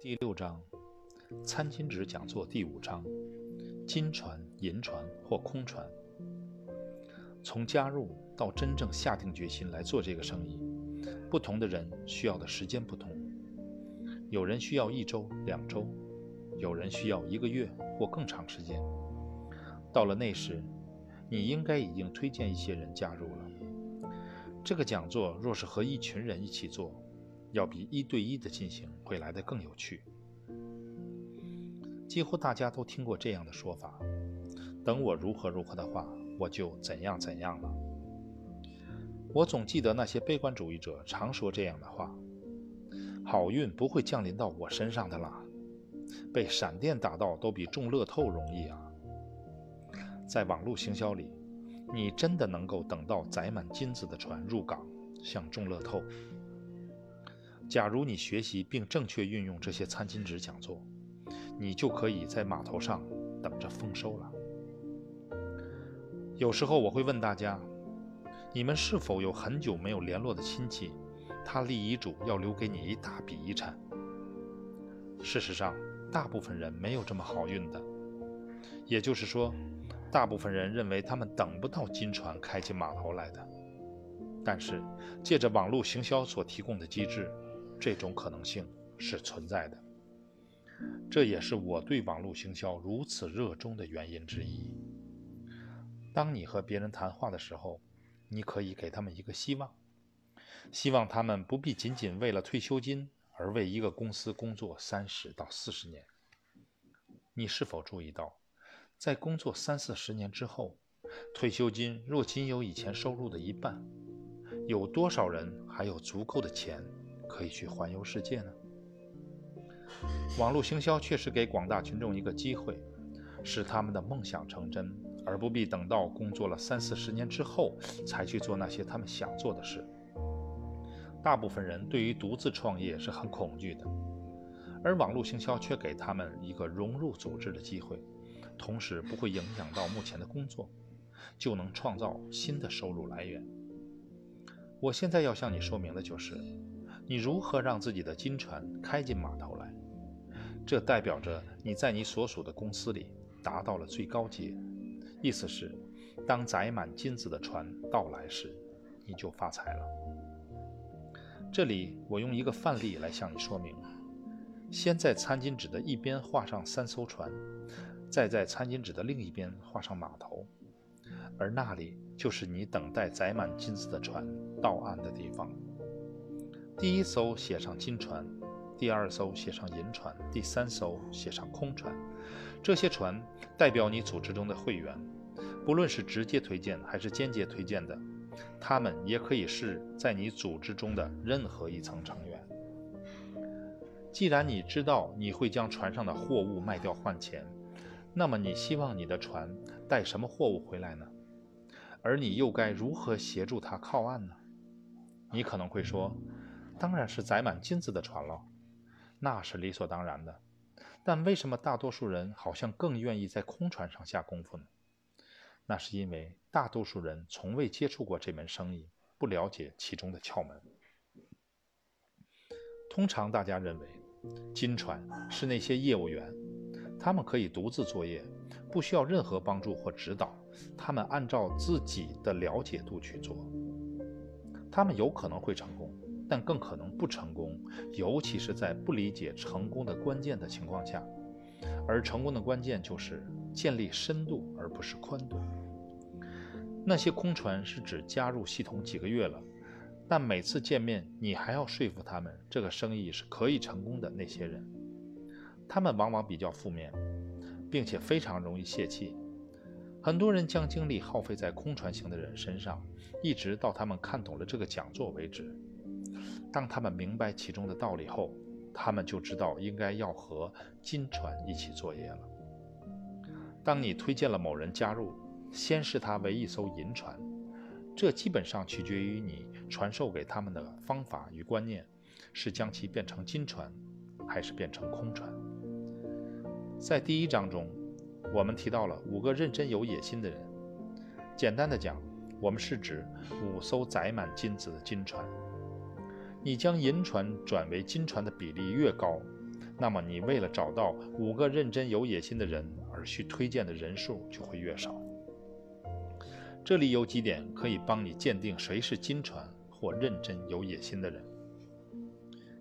第六章，餐巾纸讲座第五章：金船、银船或空船。从加入到真正下定决心来做这个生意，不同的人需要的时间不同。有人需要一周、两周，有人需要一个月或更长时间。到了那时，你应该已经推荐一些人加入了。这个讲座若是和一群人一起做，要比一对一的进行会来得更有趣。几乎大家都听过这样的说法：等我如何如何的话，我就怎样怎样了。我总记得那些悲观主义者常说这样的话：好运不会降临到我身上的啦，被闪电打到都比中乐透容易啊。在网络行销里，你真的能够等到载满金子的船入港，像中乐透？假如你学习并正确运用这些餐巾纸讲座，你就可以在码头上等着丰收了。有时候我会问大家：你们是否有很久没有联络的亲戚，他立遗嘱要留给你一大笔遗产？事实上，大部分人没有这么好运的。也就是说，大部分人认为他们等不到金船开进码头来的。但是，借着网络行销所提供的机制，这种可能性是存在的，这也是我对网络行销如此热衷的原因之一。当你和别人谈话的时候，你可以给他们一个希望，希望他们不必仅仅为了退休金而为一个公司工作三十到四十年。你是否注意到，在工作三四十年之后，退休金若仅有以前收入的一半，有多少人还有足够的钱？可以去环游世界呢？网络行销确实给广大群众一个机会，使他们的梦想成真，而不必等到工作了三四十年之后才去做那些他们想做的事。大部分人对于独自创业是很恐惧的，而网络行销却给他们一个融入组织的机会，同时不会影响到目前的工作，就能创造新的收入来源。我现在要向你说明的就是。你如何让自己的金船开进码头来？这代表着你在你所属的公司里达到了最高阶。意思是，当载满金子的船到来时，你就发财了。这里我用一个范例来向你说明：先在餐巾纸的一边画上三艘船，再在餐巾纸的另一边画上码头，而那里就是你等待载满金子的船到岸的地方。第一艘写上金船，第二艘写上银船，第三艘写上空船。这些船代表你组织中的会员，不论是直接推荐还是间接推荐的，他们也可以是在你组织中的任何一层成员。既然你知道你会将船上的货物卖掉换钱，那么你希望你的船带什么货物回来呢？而你又该如何协助它靠岸呢？你可能会说。当然是载满金子的船了，那是理所当然的。但为什么大多数人好像更愿意在空船上下功夫呢？那是因为大多数人从未接触过这门生意，不了解其中的窍门。通常大家认为，金船是那些业务员，他们可以独自作业，不需要任何帮助或指导，他们按照自己的了解度去做，他们有可能会成功。但更可能不成功，尤其是在不理解成功的关键的情况下。而成功的关键就是建立深度，而不是宽度。那些空船是指加入系统几个月了，但每次见面你还要说服他们这个生意是可以成功的那些人，他们往往比较负面，并且非常容易泄气。很多人将精力耗费在空船型的人身上，一直到他们看懂了这个讲座为止。当他们明白其中的道理后，他们就知道应该要和金船一起作业了。当你推荐了某人加入，先视他为一艘银船，这基本上取决于你传授给他们的方法与观念，是将其变成金船，还是变成空船。在第一章中，我们提到了五个认真有野心的人。简单的讲，我们是指五艘载满金子的金船。你将银船转为金船的比例越高，那么你为了找到五个认真有野心的人而需推荐的人数就会越少。这里有几点可以帮你鉴定谁是金船或认真有野心的人：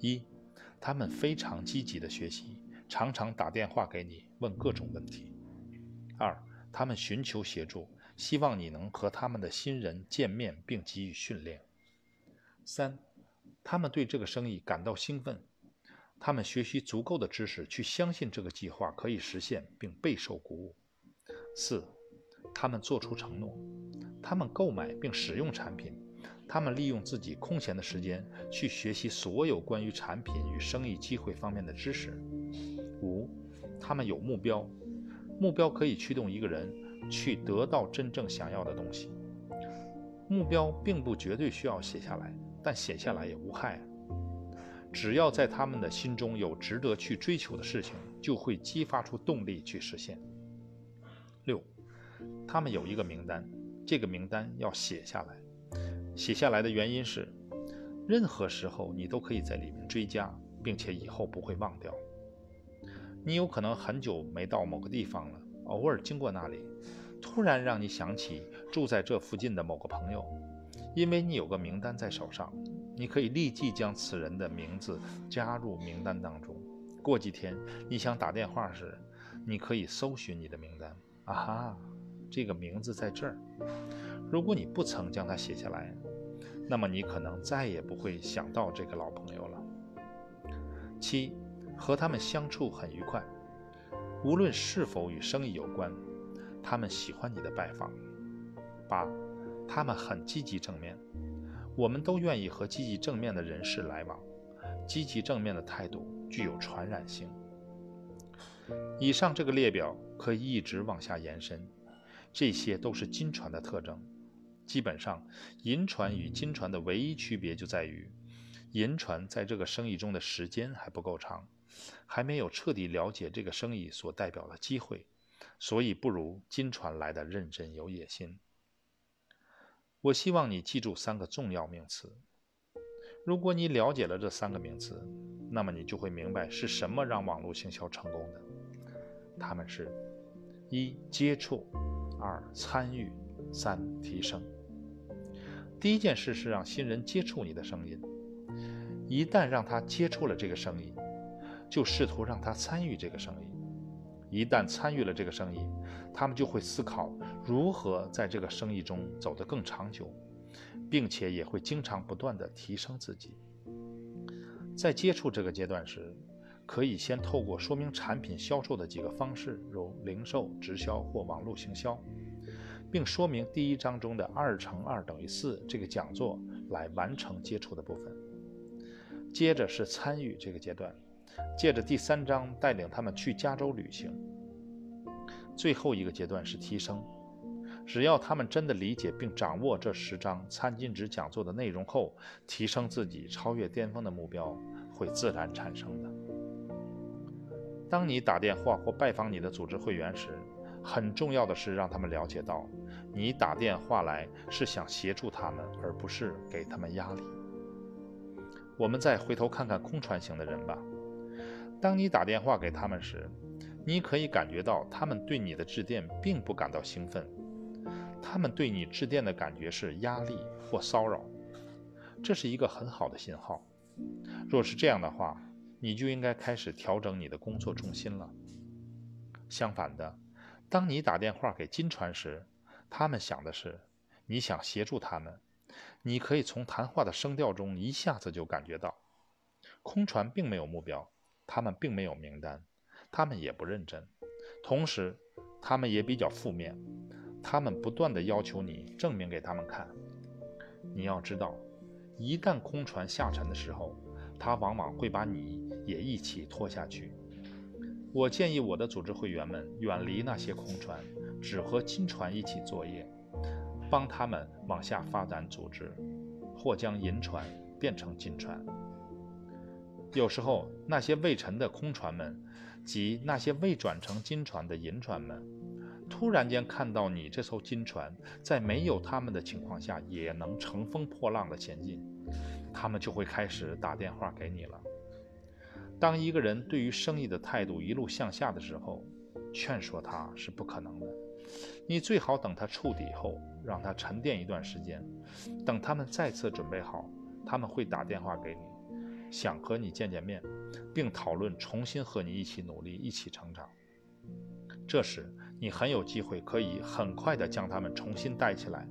一，他们非常积极的学习，常常打电话给你问各种问题；二，他们寻求协助，希望你能和他们的新人见面并给予训练；三，他们对这个生意感到兴奋，他们学习足够的知识去相信这个计划可以实现并备受鼓舞；四。他们做出承诺，他们购买并使用产品，他们利用自己空闲的时间去学习所有关于产品与生意机会方面的知识。五，他们有目标，目标可以驱动一个人去得到真正想要的东西。目标并不绝对需要写下来，但写下来也无害。只要在他们的心中有值得去追求的事情，就会激发出动力去实现。六。他们有一个名单，这个名单要写下来。写下来的原因是，任何时候你都可以在里面追加，并且以后不会忘掉。你有可能很久没到某个地方了，偶尔经过那里，突然让你想起住在这附近的某个朋友，因为你有个名单在手上，你可以立即将此人的名字加入名单当中。过几天你想打电话时，你可以搜寻你的名单。啊哈！这个名字在这儿。如果你不曾将它写下来，那么你可能再也不会想到这个老朋友了。七，和他们相处很愉快，无论是否与生意有关，他们喜欢你的拜访。八，他们很积极正面，我们都愿意和积极正面的人士来往。积极正面的态度具有传染性。以上这个列表可以一直往下延伸。这些都是金船的特征。基本上，银船与金船的唯一区别就在于，银船在这个生意中的时间还不够长，还没有彻底了解这个生意所代表的机会，所以不如金船来的认真有野心。我希望你记住三个重要名词。如果你了解了这三个名词，那么你就会明白是什么让网络行销成功的。他们是：一、接触。二参与，三提升。第一件事是让新人接触你的声音。一旦让他接触了这个声音，就试图让他参与这个声音。一旦参与了这个生意，他们就会思考如何在这个生意中走得更长久，并且也会经常不断地提升自己。在接触这个阶段时，可以先透过说明产品销售的几个方式，如零售、直销或网络行销，并说明第一章中的二乘二等于四这个讲座来完成接触的部分。接着是参与这个阶段，借着第三章带领他们去加州旅行。最后一个阶段是提升，只要他们真的理解并掌握这十章餐巾纸讲座的内容后，提升自己，超越巅峰的目标会自然产生的。当你打电话或拜访你的组织会员时，很重要的是让他们了解到，你打电话来是想协助他们，而不是给他们压力。我们再回头看看空船型的人吧。当你打电话给他们时，你可以感觉到他们对你的致电并不感到兴奋，他们对你致电的感觉是压力或骚扰。这是一个很好的信号。若是这样的话，你就应该开始调整你的工作重心了。相反的，当你打电话给金船时，他们想的是你想协助他们。你可以从谈话的声调中一下子就感觉到，空船并没有目标，他们并没有名单，他们也不认真，同时他们也比较负面，他们不断的要求你证明给他们看。你要知道，一旦空船下沉的时候。他往往会把你也一起拖下去。我建议我的组织会员们远离那些空船，只和金船一起作业，帮他们往下发展组织，或将银船变成金船。有时候，那些未沉的空船们，及那些未转成金船的银船们，突然间看到你这艘金船在没有他们的情况下也能乘风破浪的前进。他们就会开始打电话给你了。当一个人对于生意的态度一路向下的时候，劝说他是不可能的。你最好等他触底后，让他沉淀一段时间。等他们再次准备好，他们会打电话给你，想和你见见面，并讨论重新和你一起努力、一起成长。这时，你很有机会可以很快地将他们重新带起来。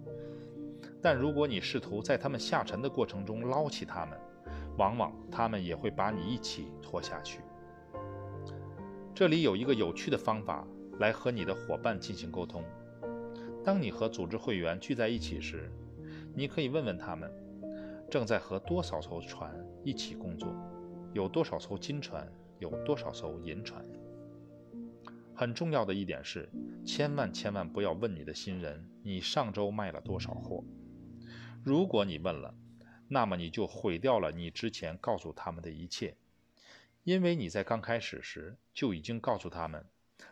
但如果你试图在他们下沉的过程中捞起他们，往往他们也会把你一起拖下去。这里有一个有趣的方法来和你的伙伴进行沟通。当你和组织会员聚在一起时，你可以问问他们正在和多少艘船一起工作，有多少艘金船，有多少艘银船。很重要的一点是，千万千万不要问你的新人你上周卖了多少货。如果你问了，那么你就毁掉了你之前告诉他们的一切，因为你在刚开始时就已经告诉他们，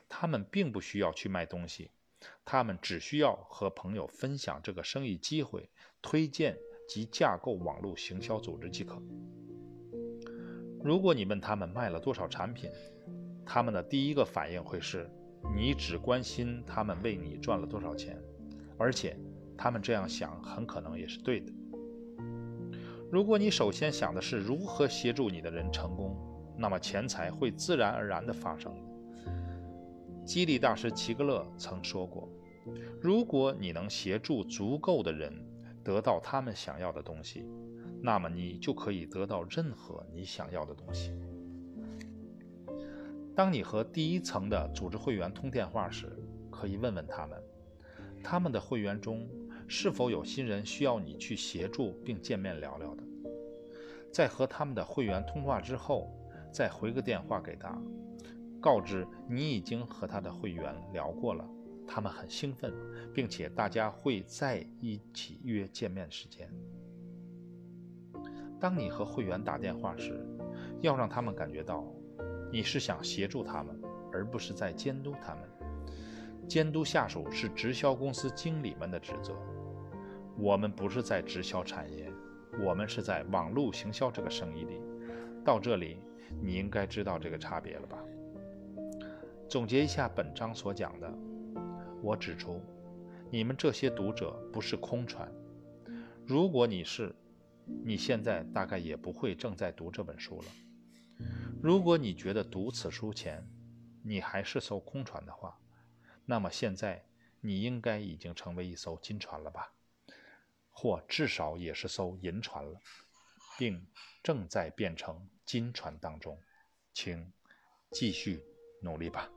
他们并不需要去卖东西，他们只需要和朋友分享这个生意机会、推荐及架构网络行销组织即可。如果你问他们卖了多少产品，他们的第一个反应会是，你只关心他们为你赚了多少钱，而且他们这样想很可能也是对的。如果你首先想的是如何协助你的人成功，那么钱财会自然而然地发生。激励大师齐格勒曾说过：“如果你能协助足够的人得到他们想要的东西，那么你就可以得到任何你想要的东西。”当你和第一层的组织会员通电话时，可以问问他们：他们的会员中。是否有新人需要你去协助并见面聊聊的？在和他们的会员通话之后，再回个电话给他，告知你已经和他的会员聊过了，他们很兴奋，并且大家会在一起约见面时间。当你和会员打电话时，要让他们感觉到你是想协助他们，而不是在监督他们。监督下属是直销公司经理们的职责。我们不是在直销产业，我们是在网络行销这个生意里。到这里，你应该知道这个差别了吧？总结一下本章所讲的，我指出，你们这些读者不是空船。如果你是，你现在大概也不会正在读这本书了。如果你觉得读此书前，你还是艘空船的话，那么现在你应该已经成为一艘金船了吧？或至少也是艘银船了，并正在变成金船当中，请继续努力吧。